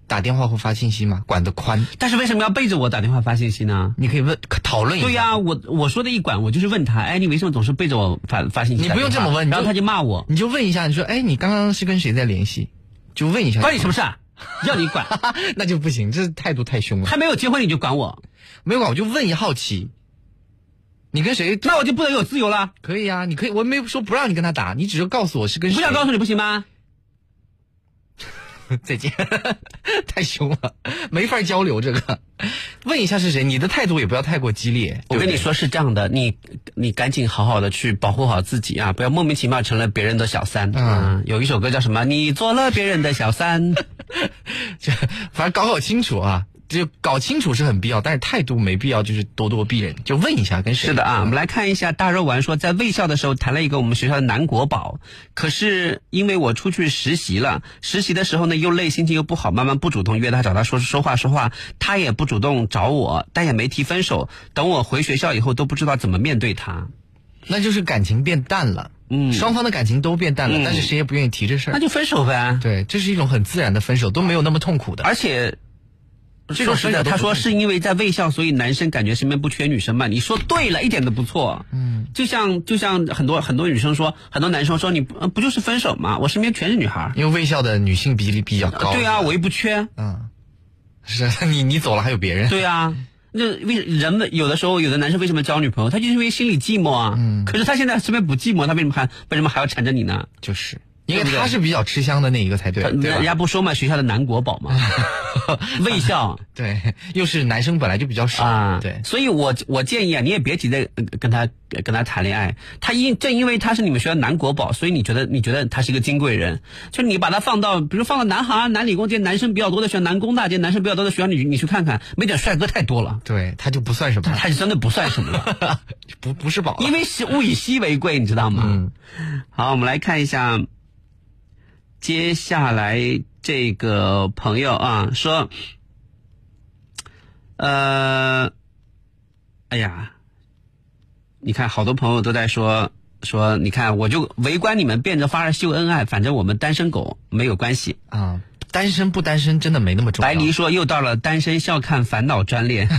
打电话或发信息吗？管得宽。但是为什么要背着我打电话发信息呢？你可以问讨论一下。对呀，我我说的一管，我就是问他，哎，你为什么总是背着我发发信息？你不用这么问，然后他就骂我。你就问一下，你说，哎，你刚刚是跟谁在联系？就问一下。关你什么事？要你管，那就不行，这态度太凶了。还没有结婚你就管我？没有管我就问一好奇。你跟谁？那我就不能有自由了？可以啊，你可以，我没有说不让你跟他打，你只是告诉我是跟谁。不想告诉你不行吗？再见，太凶了，没法交流。这个，问一下是谁？你的态度也不要太过激烈。我跟你说是这样的，你你赶紧好好的去保护好自己啊，不要莫名其妙成了别人的小三。嗯，有一首歌叫什么？你做了别人的小三，这反正搞搞清楚啊。就搞清楚是很必要，但是态度没必要就是咄咄逼人。就问一下跟谁？是的啊，我们来看一下大肉丸说，在卫校的时候谈了一个我们学校的男国宝，可是因为我出去实习了，实习的时候呢又累，心情又不好，慢慢不主动约他找他说说话说话，他也不主动找我，但也没提分手。等我回学校以后都不知道怎么面对他，那就是感情变淡了。嗯，双方的感情都变淡了，但是谁也不愿意提这事儿，那就分手呗。对，这是一种很自然的分手，都没有那么痛苦的，而且。这种是的，他说是因为在卫校，所以男生感觉身边不缺女生嘛？你说对了，一点都不错。嗯，就像就像很多很多女生说，很多男生说你不就是分手吗？我身边全是女孩，因为卫校的女性比例比较高。对啊，我又不缺。嗯，是 你你走了还有别人。对啊，那为人们有的时候有的男生为什么交女朋友？他就是因为心里寂寞啊。嗯，可是他现在身边不寂寞，他为什么还为什么还要缠着你呢？就是。因为他是比较吃香的那一个才对，人家不说嘛，学校的男国宝嘛，卫校。对，又是男生本来就比较少啊，对，所以我我建议啊，你也别急着跟他跟他谈恋爱，他因正因为他是你们学校男国宝，所以你觉得你觉得他是一个金贵人，就你把他放到比如放到南航、南理工这些男生比较多的学校，南工大这些男生比较多的学校，你你去看看，没点帅哥太多了，对，他就不算什么，他就真的不算什么。了，不不是宝，因为是物以稀为贵，你知道吗？嗯，好，我们来看一下。接下来这个朋友啊说，呃，哎呀，你看，好多朋友都在说说，你看，我就围观你们变着法儿秀恩爱，反正我们单身狗没有关系啊。单身不单身真的没那么重要。白黎说又到了单身笑看烦恼专列。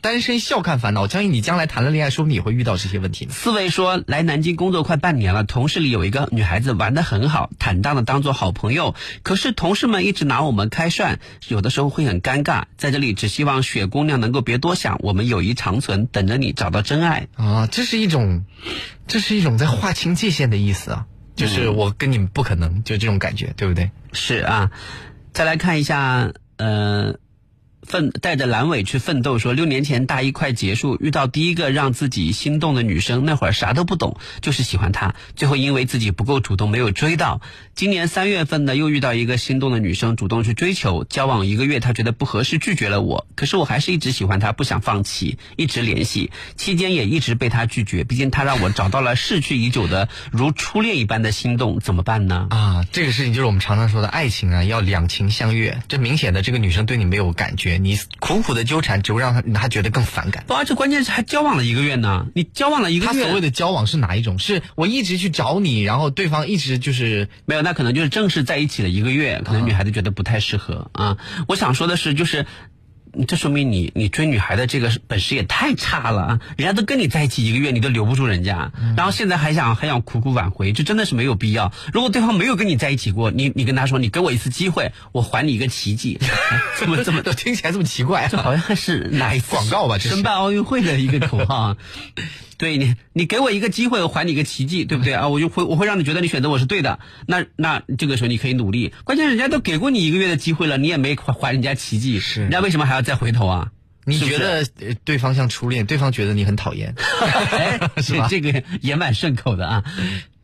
单身笑看烦恼，我相信你将来谈了恋爱，说不定也会遇到这些问题呢。四位说来南京工作快半年了，同事里有一个女孩子玩的很好，坦荡的当做好朋友。可是同事们一直拿我们开涮，有的时候会很尴尬。在这里只希望雪姑娘能够别多想，我们友谊长存，等着你找到真爱啊！这是一种，这是一种在划清界限的意思啊，就是我跟你们不可能，就这种感觉，对不对？是啊，再来看一下，呃。奋带着阑尾去奋斗，说六年前大一快结束，遇到第一个让自己心动的女生，那会儿啥都不懂，就是喜欢她。最后因为自己不够主动，没有追到。今年三月份呢，又遇到一个心动的女生，主动去追求，交往一个月，她觉得不合适，拒绝了我。可是我还是一直喜欢她，不想放弃，一直联系，期间也一直被她拒绝。毕竟她让我找到了逝去已久的如初恋一般的心动，怎么办呢？啊，这个事情就是我们常常说的爱情啊，要两情相悦。这明显的这个女生对你没有感觉。你苦苦的纠缠，只会让他他觉得更反感。不，而且关键是还交往了一个月呢。你交往了一个月，他所谓的交往是哪一种？是我一直去找你，然后对方一直就是没有，那可能就是正式在一起了一个月，可能女孩子觉得不太适合啊。我想说的是，就是。这说明你你追女孩的这个本事也太差了啊！人家都跟你在一起一个月，你都留不住人家，然后现在还想还想苦苦挽回，这真的是没有必要。如果对方没有跟你在一起过，你你跟他说，你给我一次机会，我还你一个奇迹，怎么怎么都听起来这么奇怪？这好像是哪一广告吧？申办奥运会的一个口号。对你，你给我一个机会，我还你一个奇迹，对不对啊？我就会我会让你觉得你选择我是对的。那那这个时候你可以努力。关键人家都给过你一个月的机会了，你也没还还人家奇迹，是人家为什么还要再回头啊？你觉得对方像初恋，对方觉得你很讨厌，是吧？这个也蛮顺口的啊。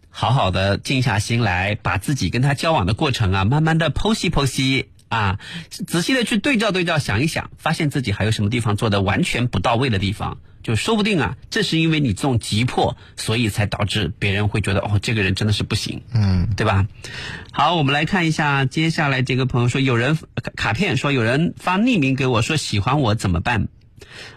好好的静下心来，把自己跟他交往的过程啊，慢慢的剖析剖析啊，仔细的去对照对照，想一想，发现自己还有什么地方做的完全不到位的地方。就说不定啊，这是因为你这种急迫，所以才导致别人会觉得哦，这个人真的是不行，嗯，对吧？好，我们来看一下接下来这个朋友说，有人卡片说有人发匿名给我说喜欢我怎么办？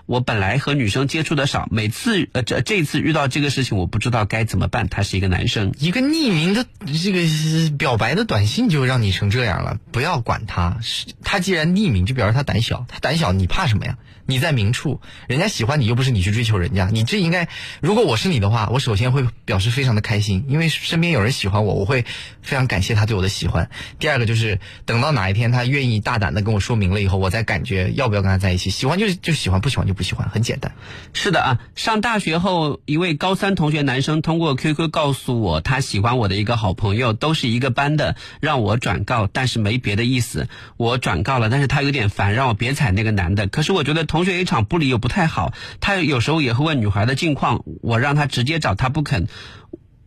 我本来和女生接触的少，每次呃这这次遇到这个事情，我不知道该怎么办。他是一个男生，一个匿名的这个表白的短信就让你成这样了，不要管他，他既然匿名，就表示他胆小，他胆小，你怕什么呀？你在明处，人家喜欢你又不是你去追求人家，你这应该，如果我是你的话，我首先会表示非常的开心，因为身边有人喜欢我，我会非常感谢他对我的喜欢。第二个就是等到哪一天他愿意大胆的跟我说明了以后，我再感觉要不要跟他在一起。喜欢就就喜欢，不喜欢就不喜欢，很简单。是的啊，上大学后，一位高三同学男生通过 QQ 告诉我，他喜欢我的一个好朋友，都是一个班的，让我转告，但是没别的意思。我转告了，但是他有点烦，让我别踩那个男的。可是我觉得。同学一场不理又不太好，他有时候也会问女孩的近况，我让他直接找他不肯。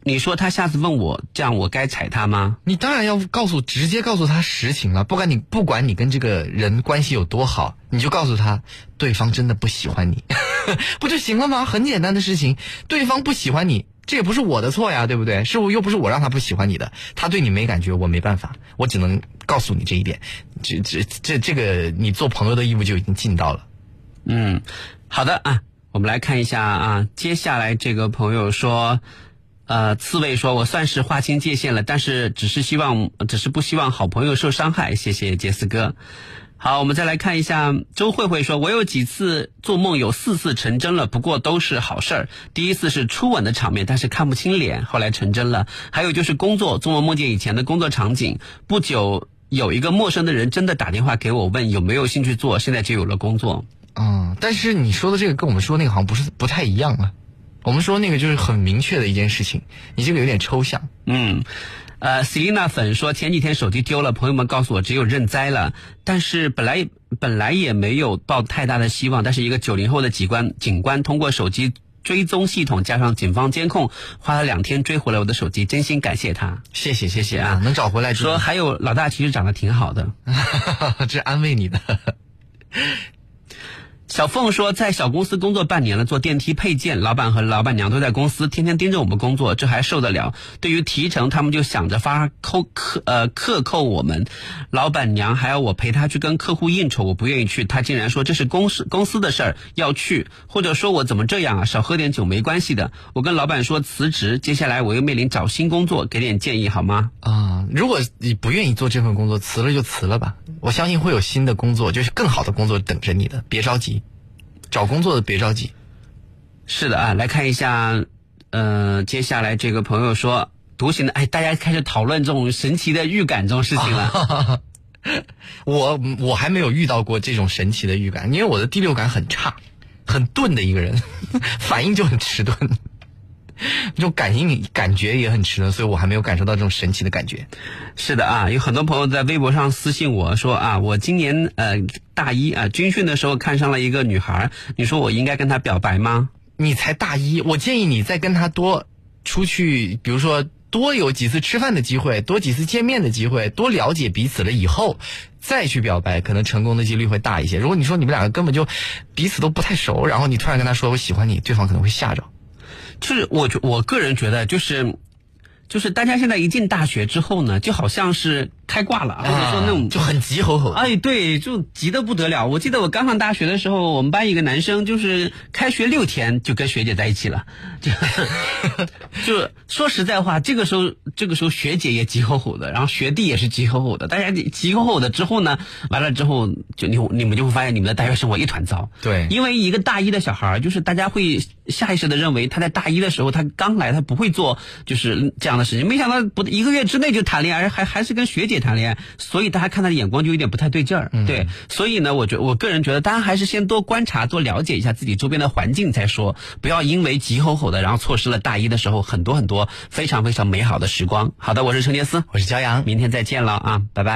你说他下次问我，这样我该踩他吗？你当然要告诉，直接告诉他实情了。不管你不管你跟这个人关系有多好，你就告诉他，对方真的不喜欢你，不就行了吗？很简单的事情，对方不喜欢你。这也不是我的错呀，对不对？是我又不是我让他不喜欢你的，他对你没感觉，我没办法，我只能告诉你这一点。这这这这个，你做朋友的义务就已经尽到了。嗯，好的啊，我们来看一下啊，接下来这个朋友说，呃，刺猬说，我算是划清界限了，但是只是希望，只是不希望好朋友受伤害。谢谢杰斯哥。好，我们再来看一下周慧慧说，我有几次做梦有四次成真了，不过都是好事儿。第一次是初吻的场面，但是看不清脸，后来成真了。还有就是工作，做梦梦见以前的工作场景。不久有一个陌生的人真的打电话给我，问有没有兴趣做，现在就有了工作。嗯，但是你说的这个跟我们说那个好像不是不太一样啊。我们说那个就是很明确的一件事情，你这个有点抽象。嗯，呃，Selina 粉说前几天手机丢了，朋友们告诉我只有认栽了。但是本来本来也没有抱太大的希望，但是一个九零后的警官警官通过手机追踪系统加上警方监控，花了两天追回来我的手机，真心感谢他。谢谢谢谢啊，能找回来。说还有老大其实长得挺好的，这安慰你的。小凤说，在小公司工作半年了，做电梯配件，老板和老板娘都在公司，天天盯着我们工作，这还受得了？对于提成，他们就想着发扣克呃克扣我们，老板娘还要我陪她去跟客户应酬，我不愿意去，她竟然说这是公司公司的事儿要去，或者说我怎么这样啊？少喝点酒没关系的。我跟老板说辞职，接下来我又面临找新工作，给点建议好吗？啊，如果你不愿意做这份工作，辞了就辞了吧。我相信会有新的工作，就是更好的工作等着你的，别着急。找工作的别着急。是的啊，来看一下，呃，接下来这个朋友说，独行的，哎，大家开始讨论这种神奇的预感这种事情了。我我还没有遇到过这种神奇的预感，因为我的第六感很差，很钝的一个人，反应就很迟钝，这种感应感觉也很迟钝，所以我还没有感受到这种神奇的感觉。是的啊，有很多朋友在微博上私信我说啊，我今年呃大一啊军训的时候看上了一个女孩，你说我应该跟她表白吗？你才大一，我建议你再跟她多出去，比如说。多有几次吃饭的机会，多几次见面的机会，多了解彼此了以后，再去表白，可能成功的几率会大一些。如果你说你们两个根本就彼此都不太熟，然后你突然跟他说我喜欢你，对方可能会吓着。就是我我个人觉得，就是就是大家现在一进大学之后呢，就好像是。开挂了，或者说那种就很急吼吼。哎，对，就急得不得了。我记得我刚上大学的时候，我们班一个男生就是开学六天就跟学姐在一起了，就就说实在话，这个时候这个时候学姐也急吼吼的，然后学弟也是急吼吼的，大家急吼吼的之后呢，完了之后就你你们就会发现你们的大学生活一团糟。对，因为一个大一的小孩，就是大家会下意识的认为他在大一的时候他刚来，他不会做就是这样的事情，没想到不一个月之内就谈恋爱，还还是跟学姐。谈恋爱，所以大家看他的眼光就有点不太对劲儿。对，所以呢，我觉我个人觉得，大家还是先多观察、多了解一下自己周边的环境再说，不要因为急吼吼的，然后错失了大一的时候很多很多非常非常美好的时光。好的，我是陈杰思，我是骄阳，明天再见了啊，拜拜。